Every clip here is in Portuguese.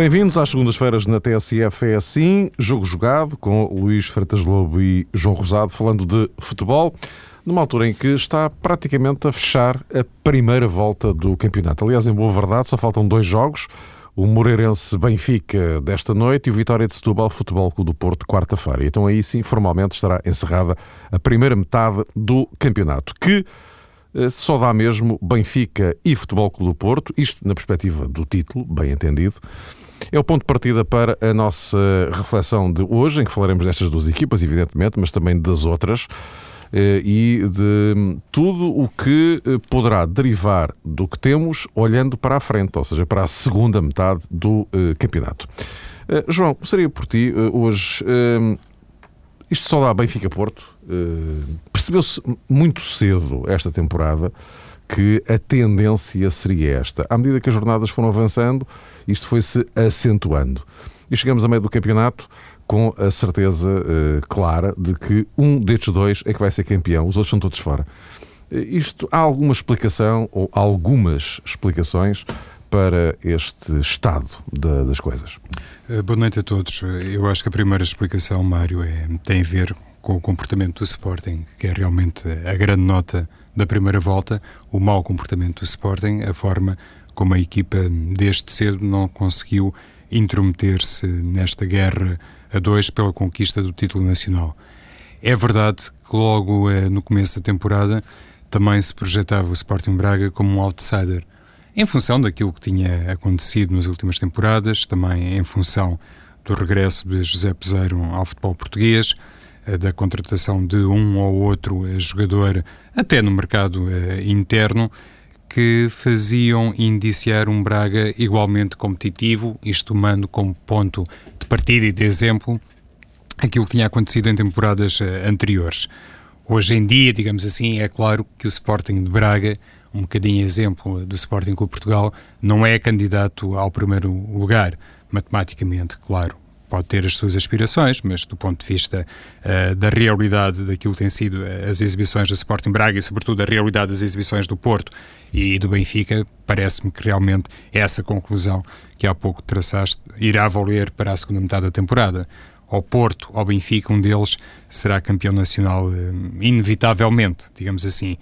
Bem-vindos às segundas-feiras na TSF é assim, jogo jogado com Luís Freitas Lobo e João Rosado falando de futebol, numa altura em que está praticamente a fechar a primeira volta do campeonato. Aliás, em boa verdade, só faltam dois jogos, o Moreirense Benfica desta noite e o Vitória de Setúbal Futebol Clube do Porto quarta-feira. Então aí sim, formalmente estará encerrada a primeira metade do campeonato, que eh, só dá mesmo Benfica e Futebol Clube do Porto, isto na perspectiva do título, bem entendido. É o ponto de partida para a nossa reflexão de hoje, em que falaremos destas duas equipas, evidentemente, mas também das outras eh, e de tudo o que eh, poderá derivar do que temos olhando para a frente, ou seja, para a segunda metade do campeonato. João, começaria por ti hoje. Isto só dá Benfica-Porto. Percebeu-se muito cedo esta temporada que a tendência seria esta. À medida que as jornadas foram avançando, isto foi-se acentuando. E chegamos a meio do campeonato com a certeza uh, clara de que um destes dois é que vai ser campeão, os outros são todos fora. Uh, isto há alguma explicação ou algumas explicações para este estado da, das coisas? Uh, boa noite a todos. Eu acho que a primeira explicação, Mário, é, tem a ver com o comportamento do Sporting, que é realmente a grande nota da primeira volta, o mau comportamento do Sporting, a forma como a equipa desde cedo não conseguiu intrometer-se nesta guerra a dois pela conquista do título nacional. É verdade que logo eh, no começo da temporada também se projetava o Sporting Braga como um outsider, em função daquilo que tinha acontecido nas últimas temporadas, também em função do regresso de José Peseiro ao futebol português, da contratação de um ou outro eh, jogador, até no mercado interno, que faziam indiciar um Braga igualmente competitivo, isto tomando como ponto de partida e de exemplo aquilo que tinha acontecido em temporadas eh, anteriores. Hoje em dia, digamos assim, é claro que o Sporting de Braga, um bocadinho exemplo do Sporting com Portugal, não é candidato ao primeiro lugar, matematicamente, claro pode ter as suas aspirações, mas do ponto de vista uh, da realidade daquilo que têm sido eh, as exibições do Sporting Braga e, sobretudo, da realidade das exibições do Porto e do Benfica, parece-me que realmente essa conclusão que há pouco traçaste irá valer para a segunda metade da temporada. Ao Porto, ao Benfica, um deles será campeão nacional uh, inevitavelmente, digamos assim.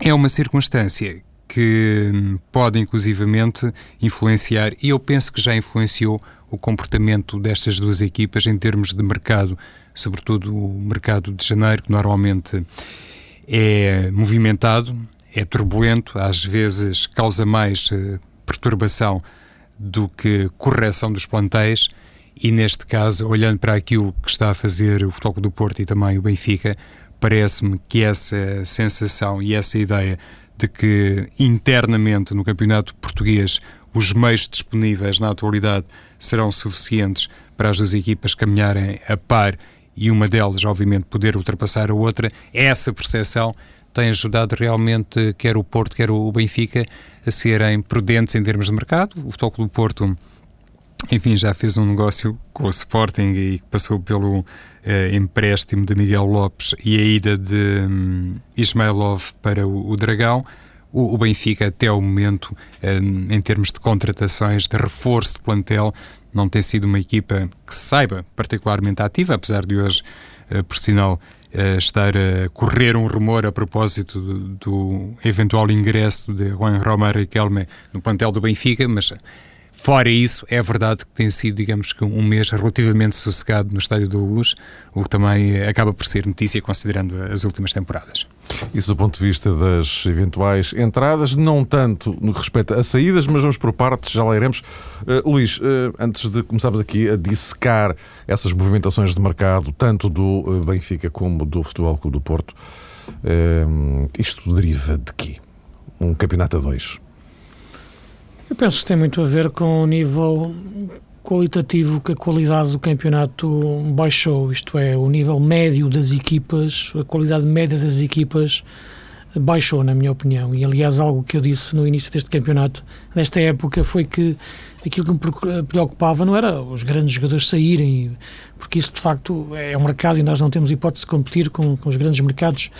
É uma circunstância que hum, pode inclusivamente influenciar, e eu penso que já influenciou o comportamento destas duas equipas em termos de mercado, sobretudo o mercado de janeiro, que normalmente é movimentado, é turbulento, às vezes causa mais uh, perturbação do que correção dos plantéis. E neste caso, olhando para aquilo que está a fazer o Futebol do Porto e também o Benfica, parece-me que essa sensação e essa ideia de que internamente no campeonato português os meios disponíveis na atualidade serão suficientes para as duas equipas caminharem a par e uma delas, obviamente, poder ultrapassar a outra, essa percepção tem ajudado realmente quer o Porto, quer o Benfica a serem prudentes em termos de mercado. O Futebol do Porto, enfim, já fez um negócio com o Sporting e passou pelo eh, empréstimo de Miguel Lopes e a ida de um, Ismailov para o, o Dragão. O, Benfica, até o momento, eh, em termos de contratações, de reforço de plantel, não tem sido uma equipa que se saiba particularmente ativa, apesar de hoje, eh, por sinal, estar a correr um rumor a propósito do, do eventual ingresso de Juan Roma Riquelme no plantel do Benfica, mas Fora isso, é verdade que tem sido, digamos que, um mês relativamente sossegado no Estádio da Luz, o que também acaba por ser notícia considerando as últimas temporadas. Isso do ponto de vista das eventuais entradas, não tanto no que respeita a saídas, mas vamos por partes, já lá iremos. Uh, Luís, uh, antes de começarmos aqui a dissecar essas movimentações de mercado, tanto do Benfica como do Futebol Clube do Porto, isto deriva de quê? Um campeonato a dois? Eu penso que tem muito a ver com o nível qualitativo que a qualidade do campeonato baixou, isto é, o nível médio das equipas, a qualidade média das equipas baixou, na minha opinião. E aliás, algo que eu disse no início deste campeonato, desta época, foi que aquilo que me preocupava não era os grandes jogadores saírem, porque isso de facto é um mercado e nós não temos hipótese de competir com, com os grandes mercados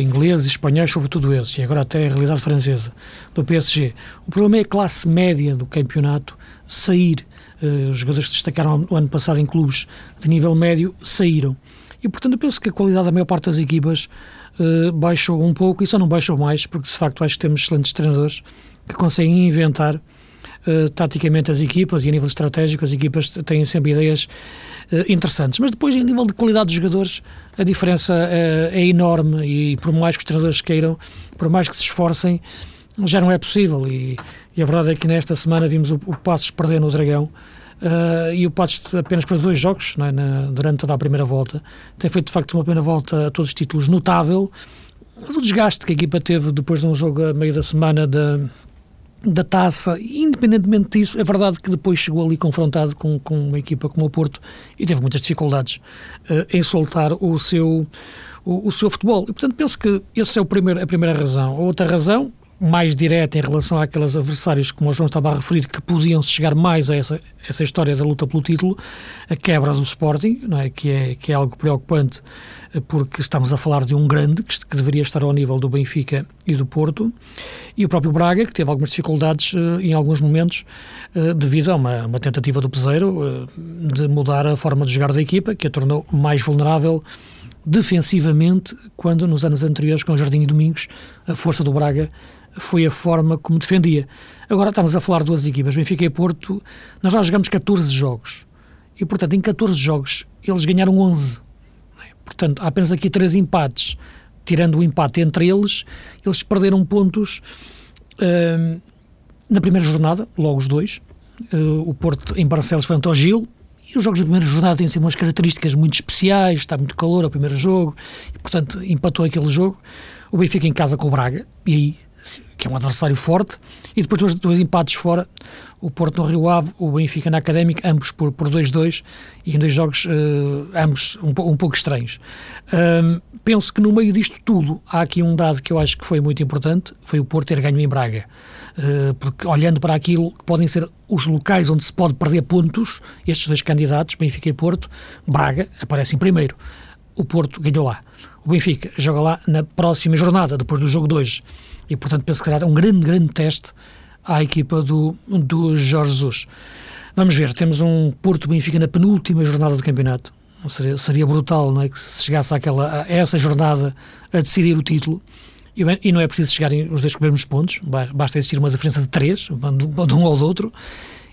ingleses, espanhóis, sobretudo esses, e agora até a realidade francesa, do PSG. O problema é a classe média do campeonato sair. Uh, os jogadores que destacaram o ano passado em clubes de nível médio saíram. E, portanto, eu penso que a qualidade da maior parte das equipas uh, baixou um pouco, e só não baixou mais, porque de facto acho que temos excelentes treinadores que conseguem inventar Uh, taticamente as equipas e a nível estratégico as equipas têm sempre ideias uh, interessantes. Mas depois, em nível de qualidade dos jogadores, a diferença uh, é enorme e por mais que os treinadores queiram, por mais que se esforcem, já não é possível. E, e a verdade é que nesta semana vimos o, o Passos perder no Dragão Uh, e o Passos apenas para dois jogos é, na, durante toda a primeira volta. Tem feito de facto uma primeira volta a todos os títulos notável. Mas o desgaste que a equipa teve depois de um jogo a meio da semana da taça, independentemente disso, é verdade que depois chegou ali confrontado com, com uma equipa como o Porto e teve muitas dificuldades uh, em soltar o seu, o, o, seu futebol. E portanto penso que essa é o primeiro, a primeira razão. A outra razão mais direta em relação àqueles adversários, como o João estava a referir, que podiam chegar mais a essa, essa história da luta pelo título, a quebra do Sporting, não é? Que, é, que é algo preocupante, porque estamos a falar de um grande que, que, deveria estar ao nível do Benfica e do Porto, e o próprio Braga, que teve algumas dificuldades uh, em alguns momentos, uh, devido a uma, uma, tentativa do Peseiro uh, de mudar a forma de jogar da equipa, que a tornou mais vulnerável defensivamente, quando nos anos anteriores, com o Jardim e Domingos, a força do Braga foi a forma como defendia. Agora estamos a falar de duas equipas, Benfica e Porto, nós já jogamos 14 jogos. E, portanto, em 14 jogos eles ganharam 11. Portanto, há apenas aqui três empates. Tirando o empate entre eles, eles perderam pontos uh, na primeira jornada, logo os dois. Uh, o Porto em Barcelos frente ao Gil, e os jogos da primeira jornada têm sempre umas características muito especiais, está muito calor ao primeiro jogo, e, portanto, empatou aquele jogo. O Benfica em casa com o Braga, e aí que é um adversário forte, e depois dois, dois empates fora, o Porto no Rio Ave, o Benfica na Académica, ambos por 2-2, e em dois jogos, uh, ambos um, um, pouco estranhos. Um, penso que no meio disto tudo, há aqui um dado que eu acho que foi muito importante, foi o Porto ter ganho em Braga. Uh, porque olhando para aquilo que podem ser os locais onde se pode perder pontos, estes dois candidatos, Benfica e Porto, Braga aparece em primeiro. O Porto ganhou lá. O Benfica joga lá na próxima jornada, depois do jogo 2 e, portanto, penso que será um grande, grande teste à equipa do, do Jorge Jesus. Vamos ver, temos um Porto Benfica na penúltima jornada do campeonato. Seria, seria brutal não é? que se chegasse àquela, a essa jornada a decidir o título. E, bem, e não é preciso chegarem os dois com os mesmos pontos, basta existir uma diferença de três, de um do outro.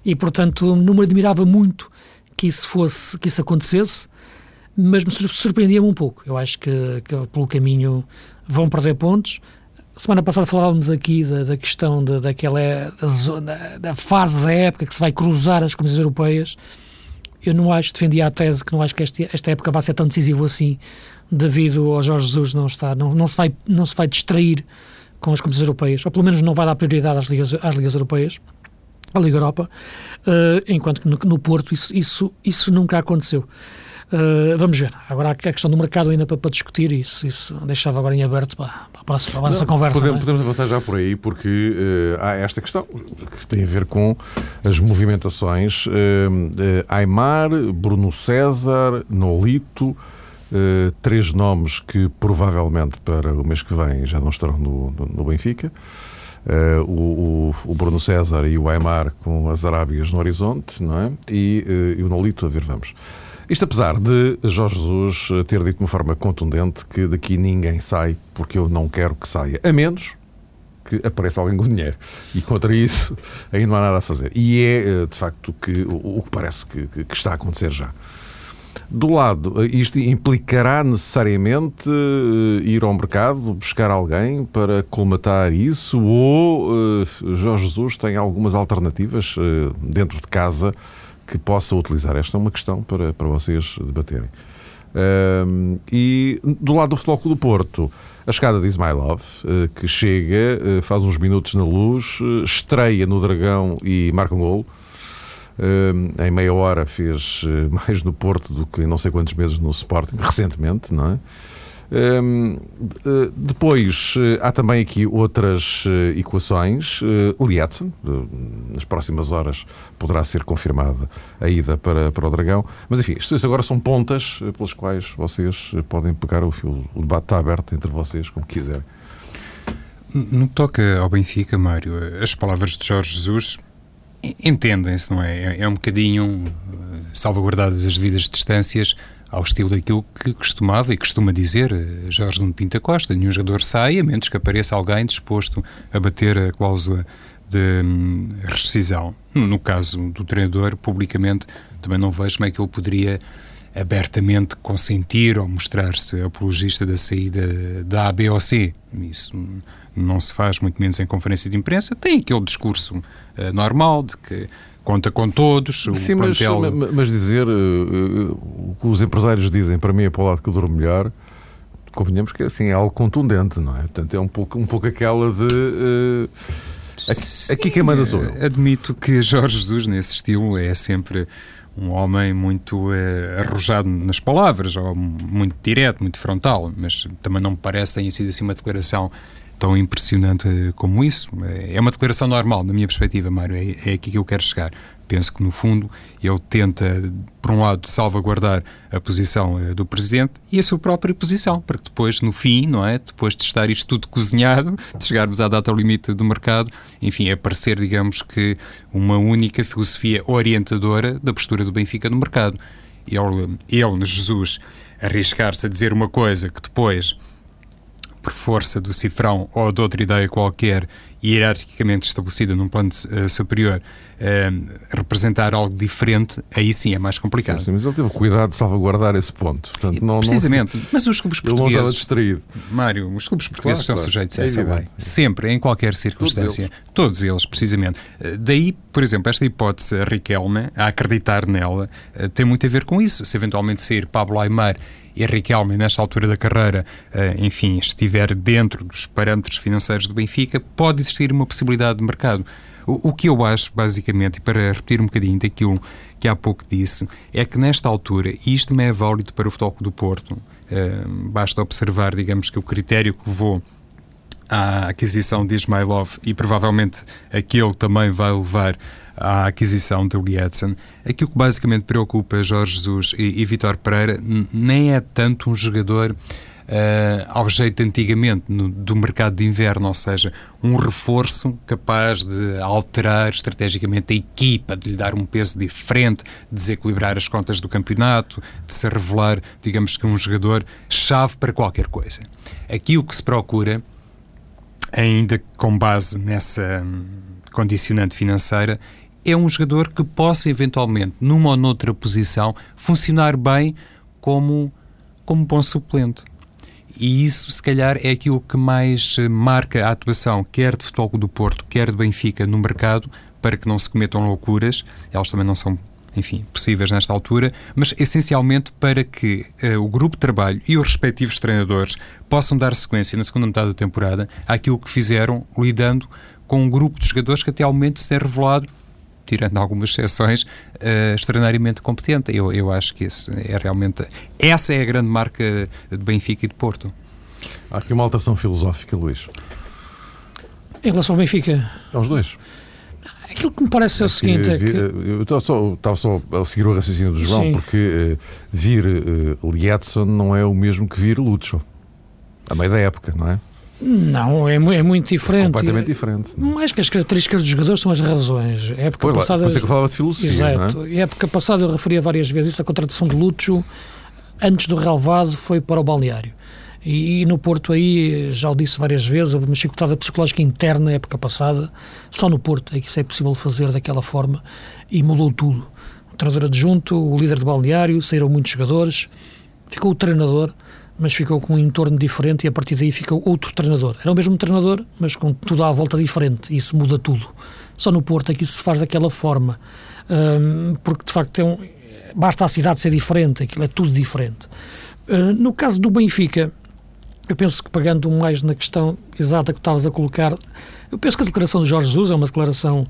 E, portanto, não me admirava muito que isso fosse, que isso acontecesse, mas me surpreendia-me um pouco. Eu acho que, que pelo caminho vão perder pontos, Semana passada falávamos aqui da, da questão de, daquela da, zona, da fase da época que se vai cruzar as comissões europeias. Eu não acho, defendia a tese que não acho que este, esta época vai ser tão decisiva assim, devido ao Jorge Jesus não estar, não, não, se vai, não se vai distrair com as competições europeias, ou pelo menos não vai dar prioridade às ligas, às ligas europeias, à Liga Europa, uh, enquanto que no, no Porto isso, isso, isso nunca aconteceu. Uh, vamos ver. Agora há a questão do mercado ainda para, para discutir isso, isso deixava agora em aberto para, para a próxima para nossa conversa. Podemos, é? podemos avançar já por aí, porque uh, há esta questão que tem a ver com as movimentações. Uh, Aymar, Bruno César, Nolito, três nomes que provavelmente para o mês que vem já não estarão no, no, no Benfica. Uh, o, o, Bruno César e o Aymar com as Arábias no horizonte, não é? E, uh, e o Nolito a ver, vamos. Isto apesar de Jorge Jesus ter dito de uma forma contundente que daqui ninguém sai porque eu não quero que saia, a menos que apareça alguém com dinheiro. E contra isso ainda não há nada a fazer. E é, eh, de facto, que, o, que parece que, que, está a acontecer já. Do lado, eh, isto implicará necessariamente eh, ir ao mercado, buscar alguém para colmatar isso, ou Jorge Jesus tem algumas alternativas dentro de casa que possa utilizar. Esta é uma questão para, para vocês debaterem. Um, e do lado do Futebol Clube do Porto, a chegada de Ismailov, uh, que chega, uh, faz uns minutos na luz, uh, estreia no Dragão e marca um gol. em meia hora fez mais no Porto do que em não sei quantos meses no Sporting, recentemente, não é? Um, depois, há também aqui outras equações. Uh, Lietzen, nas próximas horas, poderá ser confirmada a ida para, para o Dragão. Mas, enfim, isto agora são pontas pelas quais vocês podem pegar o fio. O debate está aberto entre vocês, como quiserem. No que toca ao Benfica, Mário, as palavras de Jorge Jesus entendem-se, não é? é? É um bocadinho salvaguardadas as devidas distâncias ao estilo daquilo que costumava e costuma dizer eh, Jorge Nuno Pinta Costa. Nenhum jogador sai, a menos que apareça alguém disposto a bater a cláusula de hum, rescisão. No caso do treinador, publicamente, também não vejo como é que ele poderia abertamente consentir ou mostrar-se apologista da saída da A, B ou C. Isso não se faz, muito menos em conferência de imprensa. Tem aquele discurso uh, normal de que conta com todos. Sim, mas, plantel... mas, dizer uh, o que os empresários dizem para mim é para o lado que eu durmo melhor. Convenhamos que assim, é algo contundente, não é? Portanto, é um pouco, um pouco aquela de. Uh, aqui, aqui quem manda sou eu. Admito que Jorge Jesus, nesse estilo, é sempre um homem muito arrojado nas palavras, ou muito direto, muito frontal, mas também não me parece que tenha sido assim uma declaração tão impressionante como isso. É uma declaração normal, na minha perspectiva, Mário, é, é aqui que eu quero chegar. Penso que, no fundo, ele tenta, por um lado, salvaguardar a posição eh, do Presidente e a sua própria posição, para que depois, no fim, não é? Depois de estar isto tudo cozinhado, de chegarmos à data limite do mercado, enfim, aparecer, digamos que, uma única filosofia orientadora da postura do Benfica no mercado. Ele, ele Jesus, arriscar-se a dizer uma coisa que depois por força do cifrão ou de outra ideia qualquer, hierarquicamente estabelecida num plano uh, superior, uh, representar algo diferente, aí sim é mais complicado. Sim, mas ele teve cuidado de salvaguardar esse ponto. Portanto, não, Precisamente, não, mas os clubes portugueses. Distraído. Mário, os clubes portugueses claro, são claro. sujeitos a essa lei. Sempre, em qualquer circunstância. Todos eles. Todos eles, precisamente. Eh, daí, por exemplo, esta hipótese, a Riquelme, a acreditar nela, tem muito a ver com isso. Se eventualmente sair Pablo Aymar e Riquelme, nesta altura da carreira, enfim, estiver dentro dos parâmetros financeiros do Benfica, pode existir uma possibilidade de mercado. O, o que eu acho, basicamente, e para repetir um bocadinho daquilo que há pouco disse, é que nesta altura, e isto não é válido para o Futebol do Porto, eh, basta observar, digamos que o critério que vou à aquisição de Ismailov e provavelmente aquele também vai levar à aquisição de Edson. Aquilo que basicamente preocupa Jorge Jesus e, e Vitor Pereira nem é tanto um jogador Uh, ao jeito antigamente no, do mercado de inverno, ou seja, um reforço capaz de alterar estrategicamente a equipa, de lhe dar um peso diferente, de desequilibrar as contas do campeonato, de se revelar, digamos que um jogador chave para qualquer coisa. Aqui o que se procura, ainda com base nessa hum, condicionante financeira, é um jogador que possa eventualmente, numa ou noutra posição, funcionar bem como, como bom suplente. E isso, se calhar, é aquilo que mais eh, marca a atuação, quer de Futebol do Porto, quer de Benfica, no mercado, para que não se cometam loucuras. Elas também não são, enfim, possíveis nesta altura, mas essencialmente para que uh, o grupo de trabalho e os respectivos treinadores possam dar sequência na segunda metade da temporada àquilo que fizeram, lidando com um grupo de jogadores que até ao momento se tem revelado tirando algumas exceções, uh, extraordinariamente competente. Eu, eu acho que esse é realmente. Essa é a grande marca de Benfica e de Porto. Há aqui uma alteração filosófica, Luís. Em relação ao Benfica? Aos dois. Aquilo que me parece é, o seguinte: é que... Eu estava só, estava só a seguir o raciocínio do João, Sim. porque uh, vir uh, Lietzson não é o mesmo que vir Lucho. A meio da época, não é? Não, é, é muito diferente. É completamente diferente. Não? Acho que as características dos jogadores são as razões. A época pois passada. Lá, é que eu falava de filosofia. Exato. Não é? A época passada eu referia várias vezes isso, a contratação de Lúcio, antes do relevado, foi para o balneário. E, e, no Porto aí, já o disse várias vezes, houve uma chicotada psicológica interna na época passada, só no Porto é que isso é possível fazer daquela forma e mudou tudo. O treinador adjunto, o líder de balneário, saíram muitos jogadores, ficou o treinador mas ficou com um entorno diferente e a partir daí ficou outro treinador. Era o mesmo treinador, mas com tudo à volta diferente, e isso muda tudo. Só no Porto é que isso se faz daquela forma, um, porque de facto é um, basta a cidade ser diferente, aquilo é tudo diferente. Uh, no caso do Benfica, eu penso que pegando mais na questão exata que estavas a colocar, eu penso que a declaração de Jorge Jesus é uma declaração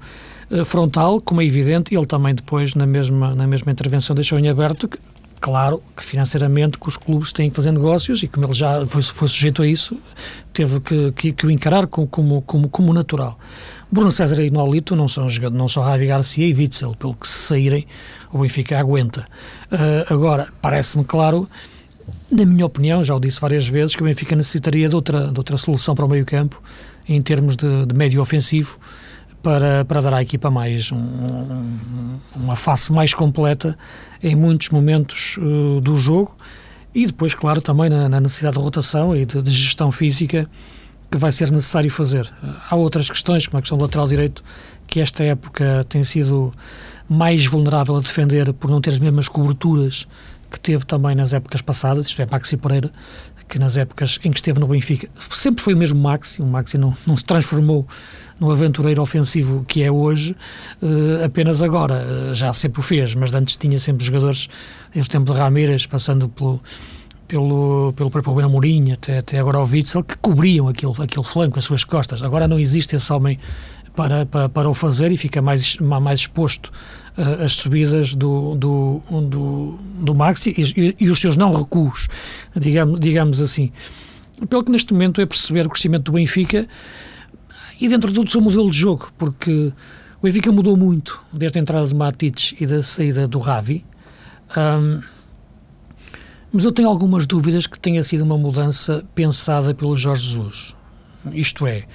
uh, frontal, como é evidente, e ele também depois, na mesma, na mesma intervenção, deixou em aberto que Claro que financeiramente que os clubes têm que fazer negócios e como ele já foi, foi sujeito a isso, teve que, que, que o encarar como, como, como, natural. Bruno César e Nolito não são não são Ravi Garcia e Witzel, pelo que se saírem, o Benfica aguenta. Uh, agora, parece-me claro, na minha opinião, já o disse várias vezes, que o Benfica necessitaria de outra, de outra solução para o meio campo, em termos de, de médio ofensivo, para, para dar à equipa mais um, um, uma face mais completa em muitos momentos uh, do jogo e depois, claro, também na, na necessidade de rotação e de, de gestão física que vai ser necessário fazer. Há outras questões, como a questão do lateral direito, que esta época tem sido mais vulnerável a defender por não ter as mesmas coberturas que teve também nas épocas passadas, isto é, Maxi Pereira, que nas épocas em que esteve no Benfica sempre foi o mesmo Maxi, o Maxi não, não se transformou no aventureiro ofensivo que é hoje, uh, apenas agora, uh, já sempre o fez, mas antes tinha sempre jogadores, desde o tempo de Ramírez, passando pelo pelo, pelo próprio Rubén Mourinho, até, até agora o Witzel, que cobriam aquele, aquele flanco, as suas costas. Agora não existe esse homem para, para, para o fazer e fica mais, mais exposto uh, às subidas do, do, do, do Maxi e, e, os seus não recuos, digamos, digamos assim. Pelo que neste momento é perceber o crescimento do Benfica e dentro do seu modelo de jogo, porque o Benfica mudou muito desde a entrada de Matites e da saída do Ravi. Um, mas eu tenho algumas dúvidas que tenha sido uma mudança pensada pelo Jorge Jesus. Isto é,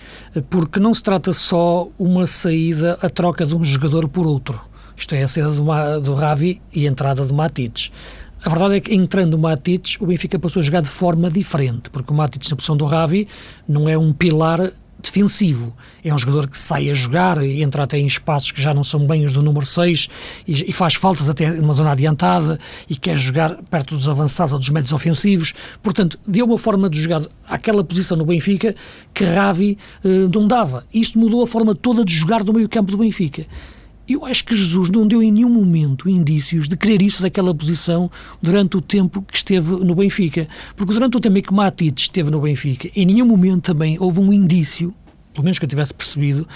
porque não se trata só uma saída, a troca de um jogador por outro. Isto é, a saída do, do Ravi e a entrada do Matites. A verdade é que entrando o Matites, o Benfica passou a jogar de forma diferente, porque o Matites, na posição do Ravi, não é um pilar defensivo. É um jogador que sai a jogar e entra até em espaços que já não são bem os do número 6 e, e faz faltas até numa zona adiantada e quer jogar perto dos avançados ou dos médios ofensivos. Portanto, deu uma forma de jogar àquela posição no Benfica que Ravi eh, não dava. Isto mudou a forma toda de jogar do meio campo do Benfica. Eu acho que Jesus não deu em nenhum momento indícios de querer isso daquela posição durante o tempo que esteve no Benfica. Porque durante o tempo em que Matites esteve no Benfica, em nenhum momento também houve um indício, pelo menos que eu tivesse percebido,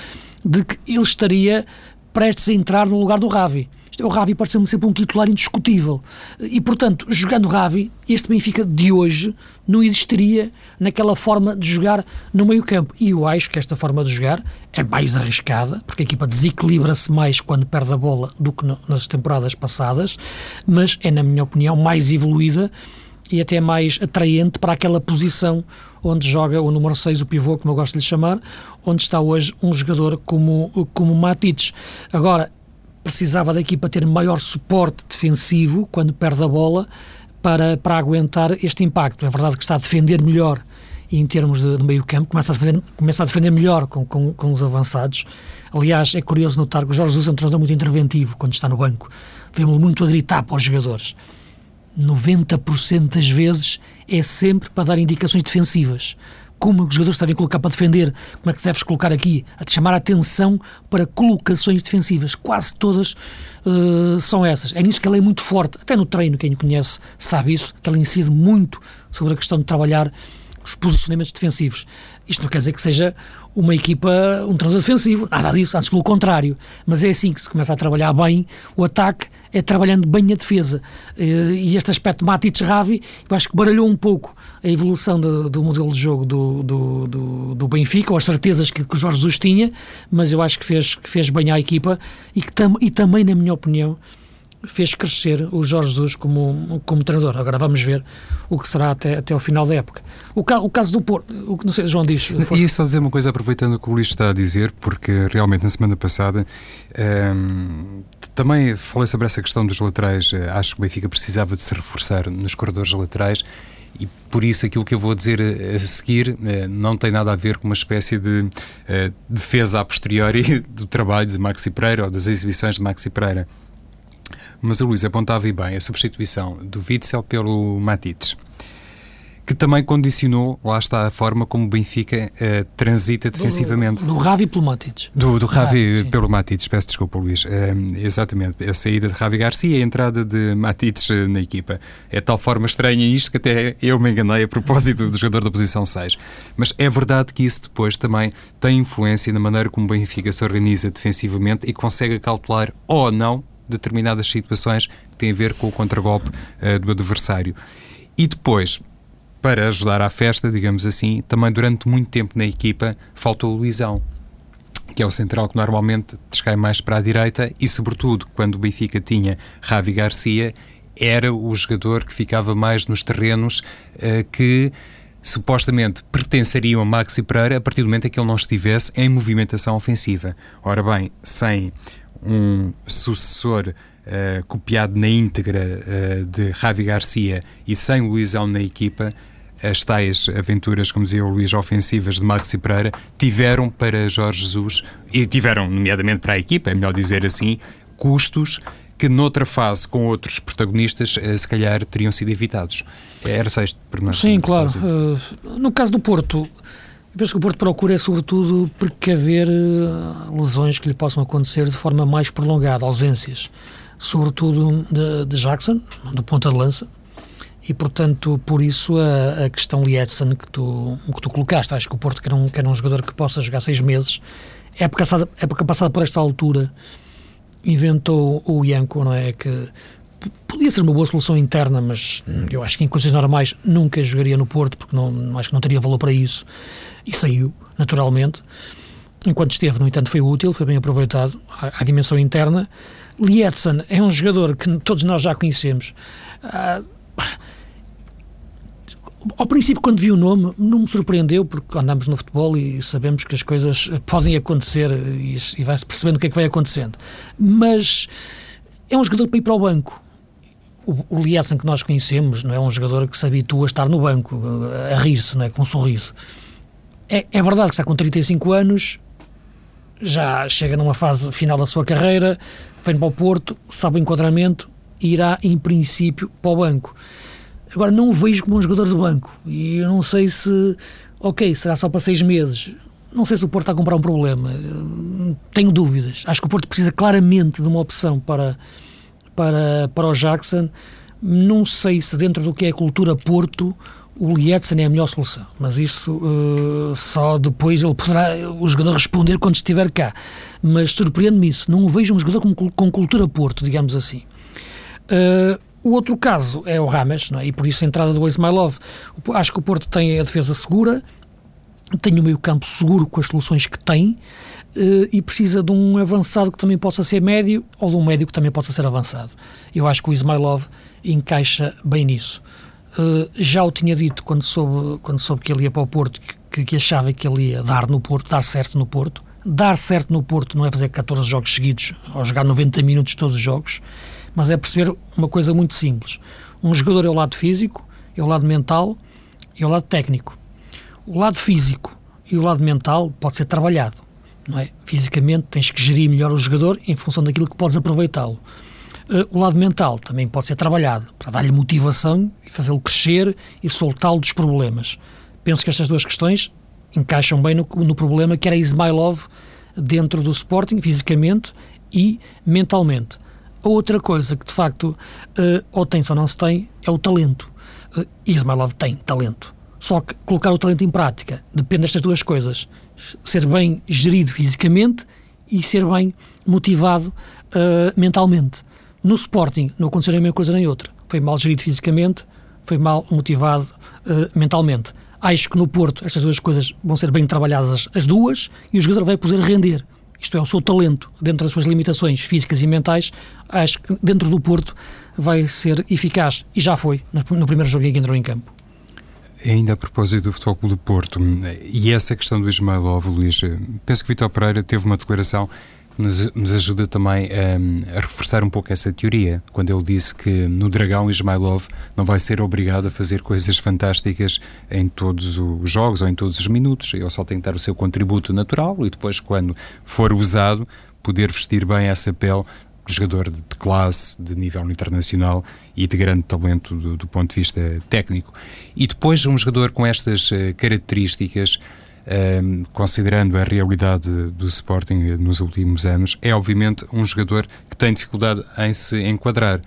de que ele estaria prestes a entrar no lugar do Ravi. O Ravi pareceu-me sempre um titular indiscutível. E, portanto, jogando Ravi, este Benfica de hoje não existiria naquela forma de jogar no meio-campo. E eu acho que esta forma de jogar é mais arriscada, porque a equipa desequilibra-se mais quando perde a bola do que nas temporadas passadas, mas é, na minha opinião, mais evoluída e até mais atraente para aquela posição onde joga o número 6, o pivô, como eu gosto de lhe chamar, onde está hoje um jogador como, como Matites. Agora, precisava da equipa ter maior suporte defensivo quando perde a bola para, para aguentar este impacto. É verdade que está a defender melhor em termos de, de meio campo, começa a defender, começa a defender melhor com, com, com, os avançados. Aliás, é curioso notar que o Jorge Jesus é um treinador muito interventivo quando está no banco. Vemos-lo muito a gritar para os jogadores. 90% das vezes é sempre para dar indicações defensivas como os jogadores devem colocar para defender, como é que deves colocar aqui, a te chamar a atenção para colocações defensivas. Quase todas uh, são essas. É nisso que ele é muito forte. Até no treino, quem o conhece sabe isso, que ele incide muito sobre a questão de trabalhar os posicionamentos defensivos. Isto não quer dizer que seja uma equipa, um treinador defensivo, nada disso, antes pelo contrário. Mas é assim que se começa a trabalhar bem o ataque, é trabalhando bem a defesa. Eh, e este aspecto Matic Ravi, eu acho que baralhou um pouco a evolução do, do modelo de jogo do, do, do, do, Benfica, ou as certezas que, que o Jorge Jesus tinha, mas eu acho que fez, que fez bem à equipa e, que tam, e também, na minha opinião, fez crescer o Jorge Jesus como, como treinador. Agora vamos ver o que será até, até ao final da época. O, ca, o caso do Porto, o que não sei, João diz. E só dizer uma coisa, aproveitando o que o Luís está a dizer, porque realmente na semana passada ehm, também falei sobre essa questão dos laterais. Eh, acho que o Benfica precisava de se reforçar nos corredores laterais e por isso aquilo que eu vou dizer a, seguir eh, não tem nada a ver com uma espécie de eh, defesa a posteriori do trabalho de Maxi Pereira ou das exibições de Maxi Pereira. Mas o Luís apontava bem a substituição do Witzel pelo Matites que também condicionou, lá está a forma como o Benfica uh, transita defensivamente. Do, do Ravi pelo Matites. Do, do Ravi ah, pelo Matites, peço desculpa, Luís. Uh, exatamente, a saída de Ravi Garcia e a entrada de Matites uh, na equipa. É de tal forma estranha isto que até eu me enganei a propósito do jogador da posição 6. Mas é verdade que isso depois também tem influência na maneira como o Benfica se organiza defensivamente e consegue calcular ou não determinadas situações que têm a ver com o contragolpe uh, do adversário. E depois, para ajudar à festa, digamos assim, também durante muito tempo na equipa faltou o Luizão, que é o central que normalmente descai mais para a direita e, sobretudo, quando o Benfica tinha Ravi Garcia, era o jogador que ficava mais nos terrenos uh, que supostamente pertenceriam a Maxi Pereira a partir do momento em que ele não estivesse em movimentação ofensiva. Ora bem, sem um sucessor uh, copiado na íntegra uh, de Javi Garcia e sem Luizão na equipa, as tais aventuras, como dizia o Luís, ofensivas de Maxi Pereira, tiveram para Jorge Jesus, e tiveram, nomeadamente para a equipa, é melhor dizer assim, custos que noutra fase, com outros protagonistas, eh, se calhar teriam sido evitados. Era só este pormenor. Sim, claro. Uh, no caso do Porto, eu penso que o Porto procura, sobretudo, precaver uh, lesões que lhe possam acontecer de forma mais prolongada, ausências, sobretudo de, de Jackson, do ponta de lança, e, portanto, por isso a, a questão Lietzen que tu, que tu colocaste, acho que o Porto quer um, quer um jogador que possa jogar seis meses, época passada, passada por esta altura, inventou o Ianco, não é? Que podia ser uma boa solução interna, mas eu acho que em condições normais nunca jogaria no Porto, porque não, acho que não teria valor para isso. E saiu, naturalmente. Enquanto esteve, no entanto, foi útil, foi bem aproveitado à, dimensão interna. Lietzen é um jogador que todos nós já conhecemos. Ah, ao princípio, quando vi o nome, não me surpreendeu, porque andamos no futebol e sabemos que as coisas podem acontecer e, e vai-se percebendo o que é que vai acontecendo. Mas é um jogador para ir para o banco. O, o que nós conhecemos não é um jogador que se habitua a estar no banco, a rir-se, é? com um sorriso. É, é verdade que está com 35 anos, já chega numa fase final da sua carreira, vem para o Porto, sabe o enquadramento e irá, em princípio, para o banco. Agora, não o vejo como um jogador de banco. E eu não sei se, ok, será só para seis meses. Não sei se o Porto está a comprar um problema. Tenho dúvidas. Acho que o Porto precisa claramente de uma opção para, para, para o Jackson. Não sei se dentro do que é cultura Porto o Lietzen é a melhor solução, mas isso uh, só depois ele poderá, o jogador responder quando estiver cá. Mas surpreende-me isso, não o vejo um jogador com, com cultura Porto, digamos assim. Uh, o outro caso é o Rames, é? e por isso a entrada do Waze My Love. Acho que o Porto tem a defesa segura, tem o meio campo seguro com as soluções que tem e precisa de um avançado que também possa ser médio ou de um médio que também possa ser avançado. Eu acho que o Ismailov encaixa bem nisso. Uh, já o tinha dito quando soube, quando soube que ele ia para o Porto, que, que achava que ele ia dar no Porto, dar certo no Porto. Dar certo no Porto não é fazer 14 jogos seguidos ou jogar 90 minutos todos os jogos mas é perceber uma coisa muito simples. Um jogador é o lado físico, é o lado mental e é o lado técnico. O lado físico e o lado mental pode ser trabalhado. Não é? Fisicamente tens que gerir melhor o jogador em função daquilo que podes aproveitá-lo. Uh, o lado mental também pode ser trabalhado para dar-lhe motivação e fazê-lo crescer e soltá-lo dos problemas. Penso que estas duas questões encaixam bem no, no problema que era Ismailov dentro do Sporting, fisicamente e mentalmente. A outra coisa que de facto uh, ou tem-se ou não se tem é o talento. Uh, Ismailov tem talento. Só que colocar o talento em prática depende destas duas coisas: ser bem gerido fisicamente e ser bem motivado uh, mentalmente. No Sporting não aconteceu nem uma coisa nem outra. Foi mal gerido fisicamente, foi mal motivado uh, mentalmente. Acho que no Porto estas duas coisas vão ser bem trabalhadas as duas e o jogador vai poder render isto é, o seu talento, dentro das suas limitações físicas e mentais, acho que dentro do Porto vai ser eficaz. E já foi, no primeiro jogo em que entrou em campo. Ainda a propósito do Futebol Clube do Porto, e essa questão do Ismailov, Luís, penso que Vitor Pereira teve uma declaração nos, nos ajuda também a, a, reforçar um pouco essa teoria, quando ele disse que no Dragão Ismailov não vai ser obrigado a fazer coisas fantásticas em todos os jogos ou em todos os minutos, ele só tem que dar o seu contributo natural e depois, quando for usado, poder vestir bem essa pele jogador de, classe, de nível internacional e de grande talento do, do ponto de vista técnico. E depois, um jogador com estas uh, características Ehm, considerando a realidade do Sporting nos últimos anos, é obviamente um jogador que tem dificuldade em se enquadrar.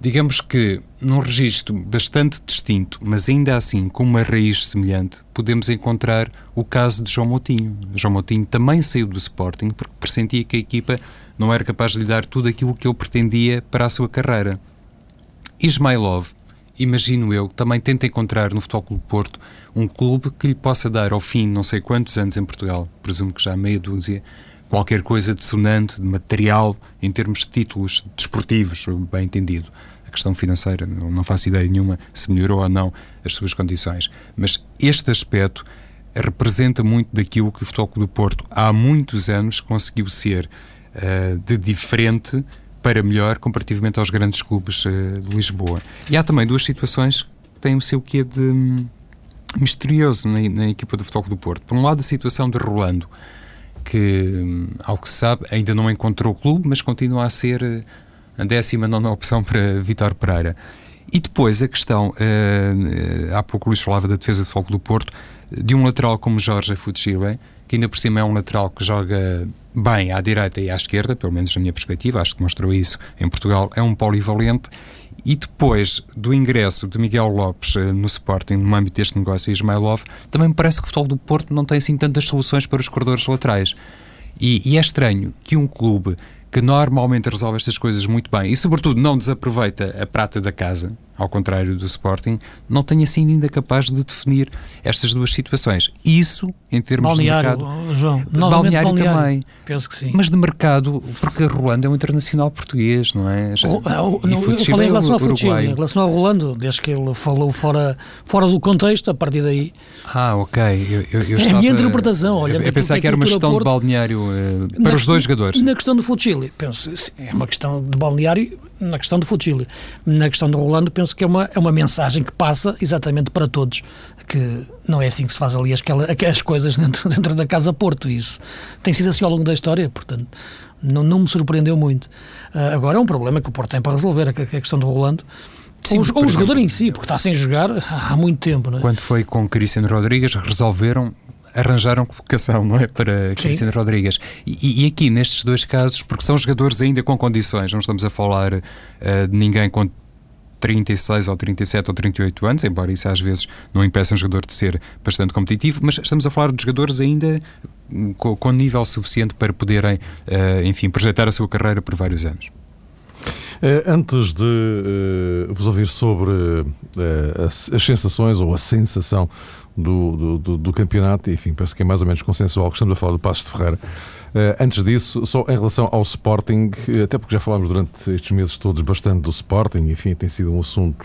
Digamos que, num registro bastante distinto, mas ainda assim com uma raiz semelhante, podemos encontrar o caso de João Moutinho. João Moutinho também saiu do Sporting porque pressentia que a equipa não era capaz de lhe dar tudo aquilo que ele pretendia para a sua carreira. Ismailov, imagino eu, também tenta encontrar no Futebol Clube Porto um clube que lhe possa dar, ao fim não sei quantos anos em Portugal, presumo que já meia dúzia, qualquer coisa de sonante, de material, em termos de títulos desportivos, bem entendido. A questão financeira, não faço ideia nenhuma se melhorou ou não as suas condições. Mas este aspecto representa muito daquilo que o Futebol Clube do Porto há muitos anos conseguiu ser uh, de diferente para melhor comparativamente aos grandes clubes uh, de Lisboa. E há também duas situações que têm o seu quê de hum, misterioso na, na equipa do Futebol do Porto. Por um lado, a situação de Rolando que, ao que se sabe, ainda não encontrou o clube, mas continua a ser eh, a décima nona opção para Vitor Pereira. E depois a questão, uh, há pouco o Luís falava da defesa de foco do Porto, de um lateral como Jorge Fuchile, que ainda por cima é um lateral que joga bem à direita e à esquerda, pelo menos na minha perspectiva, acho que mostrou isso em Portugal, é um polivalente e depois do ingresso de Miguel Lopes uh, no Sporting, no âmbito deste negócio, e Ismailov, também me parece que o futebol do Porto não tem assim tantas soluções para os corredores laterais. E, e é estranho que um clube que normalmente resolve estas coisas muito bem e, sobretudo, não desaproveita a prata da casa, ao contrário do Sporting, não tenha sido ainda capaz de definir estas duas situações. Isso, em termos balneário, de mercado. João, balneário, balneário também. Penso que sim. Mas de mercado, porque Rolando é um internacional português, não é? Já, o, o, não, eu falei em relação ao Fuchile, em relação ao Rolando, desde que ele falou fora, fora do contexto, a partir daí. Ah, ok. Eu, eu, eu é estava, a minha interpretação. Olha, eu, eu pensava que, que era uma questão Porto, de balneário uh, para na, os dois jogadores. Na questão do Fuchile, penso, é uma questão de balneário na questão do Fuchile. Na questão do Rolando, penso que é uma, é uma mensagem que passa exatamente para todos, que não é assim que se faz ali as, as coisas dentro, dentro da Casa Porto. Isso tem sido assim ao longo da história, portanto, não, não me surpreendeu muito. Uh, agora é um problema que o Porto tem para resolver, a, a questão do Rolando. Sim, ou, ou o jogador em si, porque está sem jogar há muito tempo. É? Quando foi com Cristiano Rodrigues, resolveram arranjaram colocação, não é? Para Cristiano Rodrigues. E, e, aqui, nestes dois casos, porque são jogadores ainda com condições, não estamos a falar uh, de ninguém com 36 ou 37 ou 38 anos, embora isso às vezes não impeça um jogador de ser bastante competitivo, mas estamos a falar de jogadores ainda com, com nível suficiente para poderem, uh, enfim, projetar a sua carreira por vários anos. Uh, antes de uh, vos ouvir sobre as, as sensações ou a sensação do, do, do, campeonato, enfim, parece que é mais ou menos consensual que estamos a falar do Passos de Ferreira. Uh, antes disso, só em relação ao Sporting, até porque já falámos durante estes meses todos bastante do Sporting, enfim, tem sido um assunto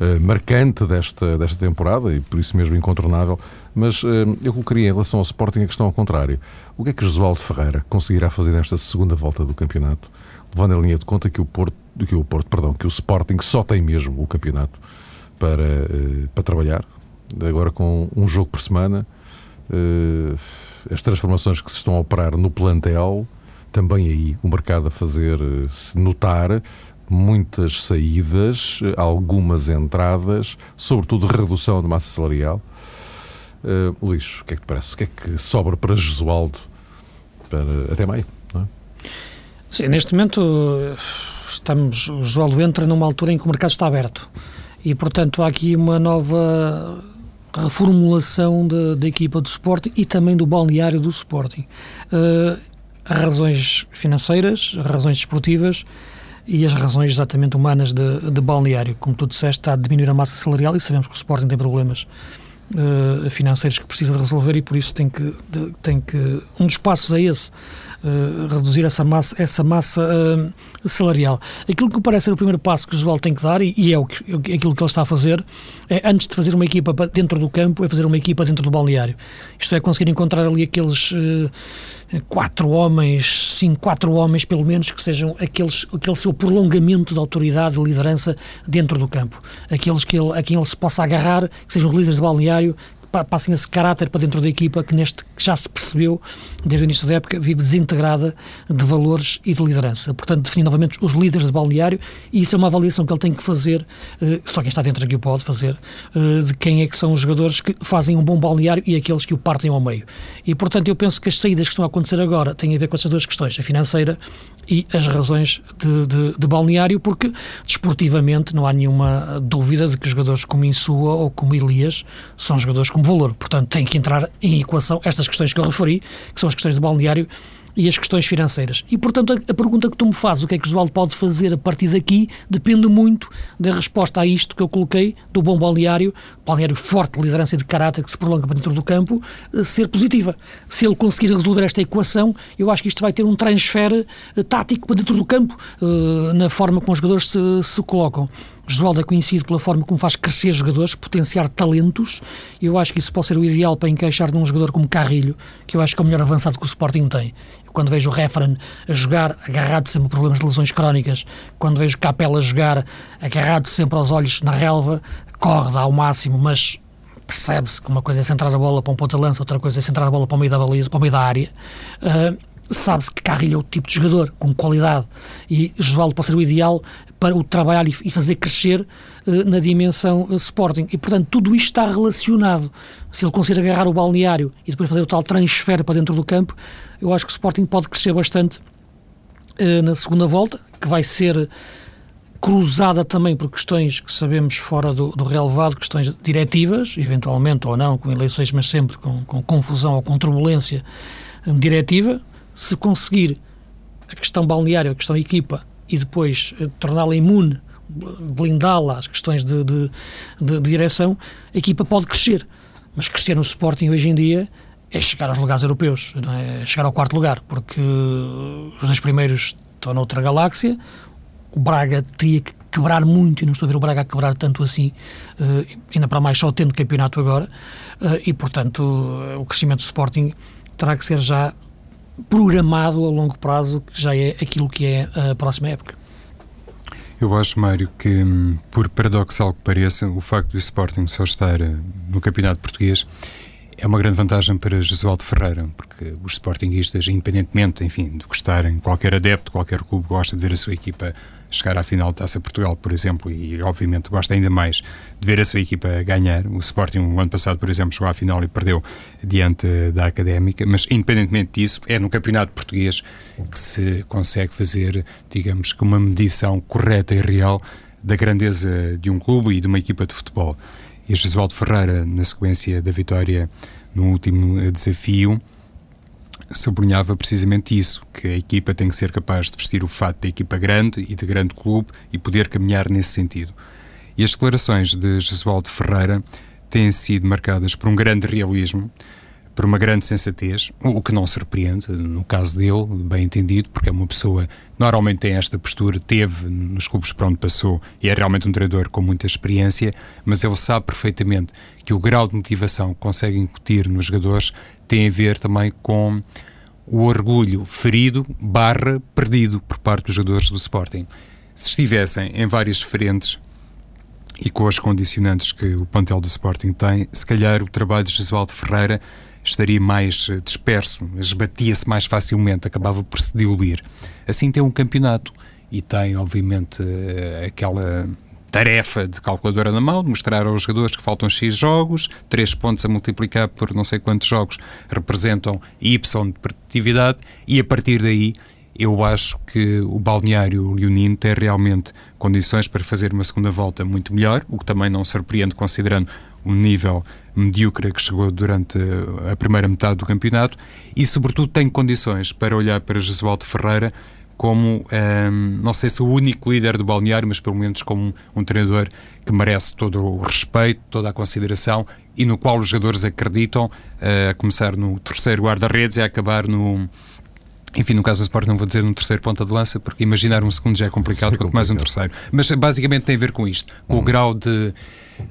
uh, marcante desta, desta temporada e por isso mesmo incontornável, mas uh, eu colocaria em relação ao Sporting a questão ao contrário. O que é que Josualdo Ferreira conseguirá fazer nesta segunda volta do campeonato, levando em linha de conta que o Porto, que o Porto, perdão, que o Sporting só tem mesmo o campeonato para, para trabalhar, agora com um jogo por semana, uh, as transformações que se estão a operar no plantel, também aí o mercado a fazer-se notar, muitas saídas, algumas entradas, sobretudo redução de massa salarial. Uh, Luís, o que é que te parece? O que é que sobra para Jesualdo para, até maio? É? Sim, neste momento estamos, o Jesualdo entra numa altura em que o mercado está aberto e, portanto, há aqui uma nova reformulação da equipa do Sporting e também do balneário do Sporting. Uh, razões financeiras, razões desportivas e as razões exatamente humanas de, de balneário. Como tu disseste, está a diminuir a massa salarial e sabemos que o Sporting tem problemas uh, financeiros que precisa de resolver e por isso tem que, de, tem que um dos passos é esse, uh, reduzir essa massa, essa massa uh, salarial. Aquilo que parece ser o primeiro passo que o Joel tem que dar, e, e é o que, aquilo que ele está a fazer, é antes de fazer uma equipa dentro do campo, é fazer uma equipa dentro do balneário. Isto é conseguir encontrar ali aqueles quatro homens, cinco, quatro homens pelo menos, que sejam aqueles, aquele seu prolongamento de autoridade, de liderança dentro do campo. Aqueles que ele, a quem ele se possa agarrar, que sejam líderes de balneário, passem esse caráter para dentro da equipa que, neste, já se percebeu, desde o início da época, vive desintegrada de valores e de liderança. Portanto, definir novamente os líderes de balneário e isso é uma avaliação que ele tem que fazer, eh, só quem está dentro aqui o pode fazer, eh, de quem é que são os jogadores que fazem um bom balneário e aqueles que o partem ao meio. E, portanto, eu penso que as saídas que estão a acontecer agora têm a ver com essas duas questões, a financeira e as razões de, de, de balneário, porque desportivamente não há nenhuma dúvida de que jogadores como Insua ou como Elias são jogadores como valor. Portanto, tem que entrar em equação estas questões que eu referi, que são as questões de balneário e as questões financeiras. E, portanto, a, a, pergunta que tu me fazes, o que é que o João pode fazer a partir daqui, depende muito da resposta a isto que eu coloquei, do bom balneário, balneário forte, liderança e de caráter que se prolonga para dentro do campo, eh, ser positiva. Se ele conseguir resolver esta equação, eu acho que isto vai ter um transfer eh, tático para dentro do campo, eh, na forma como os jogadores se, se colocam. Josualdo é conhecido pela forma como faz crescer jogadores, potenciar talentos. Eu acho que isso pode ser o ideal para encaixar num jogador como Carrilho, que eu acho que é o melhor avançado que o Sporting tem quando vejo o Referen a jogar agarrado sempre a problemas de lesões crónicas, quando vejo Capela a jogar agarrado sempre aos olhos na relva, corre, dá ao máximo, mas percebe-se que uma coisa é centrar a bola para um ponta-lança, outra coisa é centrar a bola para o meio da baliza, para o meio da área. Uh, sabe-se que Carrilho é o tipo de jogador com qualidade e Josualdo pode ser o ideal para o trabalhar e fazer crescer uh, na dimensão uh, Sporting. E, portanto, tudo isto está relacionado. Se ele conseguir agarrar o balneário e depois fazer o tal transfer para dentro do campo, eu acho que o Sporting pode crescer bastante uh, na segunda volta, que vai ser cruzada também por questões que sabemos fora do, do relevado, questões diretivas, eventualmente ou não, com eleições, mas sempre com, com confusão ou com turbulência diretiva se conseguir a questão balneária, a questão equipa e depois eh, torná-la imune, blindá-la às questões de, de, de, de, direção, a equipa pode crescer. Mas crescer no Sporting hoje em dia é chegar aos lugares europeus, é? é chegar ao quarto lugar, porque os dois primeiros estão noutra galáxia. O Braga teria que quebrar muito, e não estou a ver o Braga a quebrar tanto assim, uh, ainda para mais só tendo campeonato agora, e portanto o crescimento do Sporting terá que ser já programado a longo prazo, que já é aquilo que é a próxima época. Eu acho, Mário, que, hum, por paradoxal que pareça, o facto do Sporting só estar eh, no Campeonato Português é uma grande vantagem para Jesualdo Ferreira, porque os Sportingistas, independentemente, enfim, de gostarem, qualquer adepto, qualquer clube gosta de ver a sua equipa chegar à final da Taça Portugal, por exemplo, e obviamente gosta ainda mais de ver a sua equipa ganhar. O Sporting, o ano passado, por exemplo, chegou à final e perdeu diante da Académica, mas independentemente disso, é no Campeonato Português que se consegue fazer, digamos que uma medição correta e real da grandeza de um clube e de uma equipa de futebol. E Jesualdo Ferreira, na sequência da vitória no último desafio, sublinhava precisamente isso, que a equipa tem que ser capaz de vestir o fato da equipa grande e de grande clube e poder caminhar nesse sentido. E as declarações de Jesualdo Ferreira têm sido marcadas por um grande realismo, por uma grande sensatez, o que não surpreende, no caso dele, bem entendido, porque é uma pessoa normalmente tem esta postura, teve nos clubes por onde passou e é realmente um treinador com muita experiência, mas ele sabe perfeitamente que o grau de motivação que consegue incutir nos jogadores tem a ver também com o orgulho ferido barra perdido por parte dos jogadores do Sporting. Se estivessem em várias frentes e com as condicionantes que o plantel do Sporting tem, se calhar o trabalho de Jesualdo Ferreira estaria mais eh, disperso, esbatia-se mais facilmente, acabava por se diluir. Assim tem um campeonato e tem, obviamente, eh, aquela tarefa de calculadora na mão, de mostrar aos jogadores que faltam X jogos, 3 pontos a multiplicar por não sei quantos jogos representam Y de produtividade e a partir daí eu acho que o balneário leonino tem realmente condições para fazer uma segunda volta muito melhor, o que também não surpreende considerando o nível medíocre que chegou durante a primeira metade do campeonato e, sobretudo, tem condições para olhar para Jesualdo Ferreira como, um, não sei se o único líder do balneário, mas pelo menos como um, um, treinador que merece todo o respeito, toda a consideração e no qual os jogadores acreditam, uh, a começar no terceiro guarda-redes e a acabar no. Enfim, no caso do Sport não vou dizer um terceiro ponta de lança, porque imaginar um segundo já é complicado, é quanto mais um terceiro. Mas basicamente tem a ver com isto, com hum. o grau de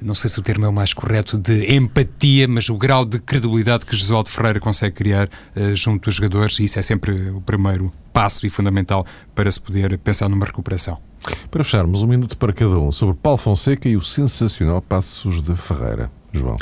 não sei se o termo é o mais correto, de empatia, mas o grau de credibilidade que Jesualdo Ferreira consegue criar uh, junto dos jogadores, e isso é sempre o primeiro passo e fundamental para se poder pensar numa recuperação. Para fecharmos, um minuto para cada um sobre Paulo Fonseca e o sensacional Passos de Ferreira. João.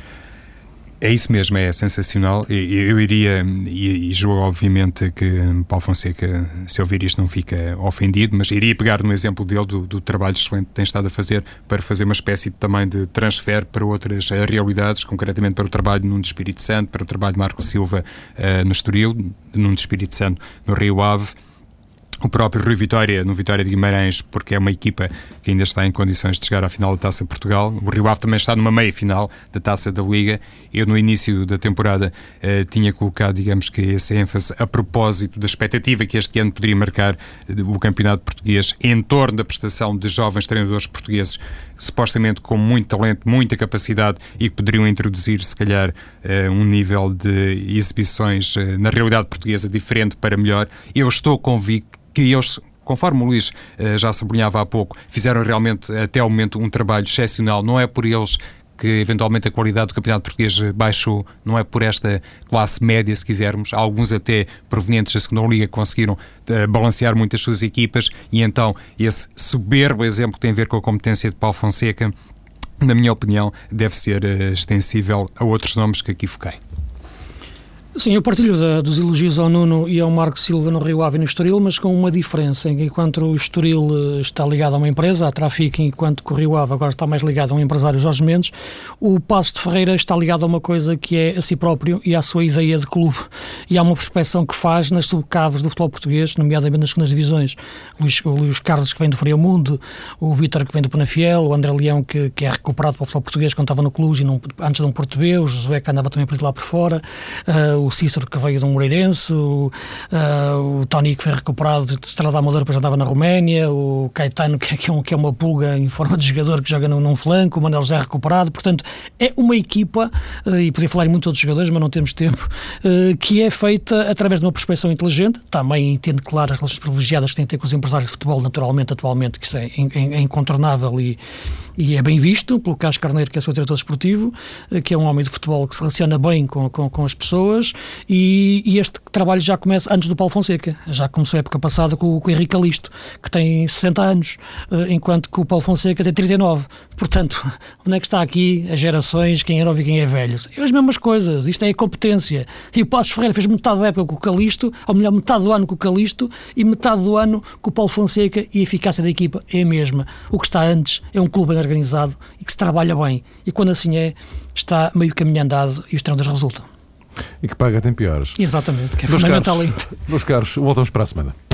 É isso mesmo, é sensacional. Eu iria, e, e julgo obviamente que Paulo Fonseca, se ouvir isto, não fica ofendido, mas iria pegar no exemplo dele do, do trabalho excelente que tem estado a fazer para fazer uma espécie de, também de transfer para outras uh, realidades, concretamente para o trabalho Nuno de Espírito Santo, para o trabalho de Marco Silva uh, no Estoril, Nuno de Espírito Santo no Rio Ave o próprio Rui Vitória, no Vitória de Guimarães, porque é uma equipa que ainda está em condições de chegar à final da Taça de Portugal. O Rio Ave também está numa meia-final da Taça da Liga. Eu, no início da temporada, eh, tinha colocado, digamos que, esse ênfase a propósito da expectativa que este ano poderia marcar eh, o Campeonato Português em torno da prestação de jovens treinadores portugueses, supostamente com muito talento, muita capacidade e que poderiam introduzir, se calhar, eh, um nível de exibições na realidade portuguesa diferente para melhor. Eu estou convicto que eles conforme o Luís uh, já sublinhava há pouco, fizeram realmente até ao momento um trabalho excepcional. Não é por eles que eventualmente a qualidade do campeonato português baixou, não é por esta classe média, se quisermos. Alguns até provenientes da segunda liga conseguiram uh, balancear muitas suas equipas e então esse soberbo exemplo que tem a ver com a competência de Paulo Fonseca, na minha opinião, deve ser uh, extensível a outros nomes que aqui foquei. Sim, eu partilho da, dos elogios ao Nuno e ao Marco Silva no Rio Ave e no Estoril, mas com uma diferença, enquanto o Estoril eh, está ligado a uma empresa, a Trafic, enquanto que o Rio Ave agora está mais ligado a um empresário Jorge Mendes, o Passo de Ferreira está ligado a uma coisa que é a si próprio e à sua ideia de clube. E há uma prospeção que faz nas subcaves do futebol português, nomeadamente nas segundas divisões. Luís, o Luís Carlos, que vem do Frio Mundo, o Vítor, que vem do Penafiel, o André Leão, que, que é recuperado para o futebol português quando estava no Clube e antes de um português, o Josué, que andava também por lá por fora, uh, o Cícero, que veio de um Moreirense, o, uh, o Tony, que foi recuperado de Estrada Amadora, depois andava na Roménia, o Caetano, que é, que é, um, que é uma pulga em forma de jogador que joga num, num flanco, o já recuperado. Portanto, é uma equipa, uh, e podia falar em muitos outros jogadores, mas não temos tempo, uh, que é feita através de uma prospecção inteligente. Também entende, claro, as relações privilegiadas que tem a ter com os empresários de futebol, naturalmente, atualmente, que isso é incontornável e e é bem visto pelo Carlos Carneiro, que é seu diretor esportivo, eh, que é um homem de futebol que se relaciona bem com, com, com as pessoas e, e, este trabalho já começa antes do Paulo Fonseca, já começou a época passada com, com o Henrique Alisto, que tem 60 anos, eh, enquanto que o Paulo Fonseca tem 39. Portanto, onde é que está aqui as gerações, quem é novo e quem é velho? É as mesmas coisas, isto é a competência. E o Passos Ferreira fez metade da época com o Calisto, ou melhor, metade do ano com o Calisto e metade do ano com o Paulo Fonseca e a eficácia da equipa é a mesma. O que está antes é um clube organizado e que se trabalha bem. E quando assim é, está meio caminho andado e os treinadores resultam. E que paga tem piores. Exatamente, que é fundamental caros, Meus caros, voltamos para a semana.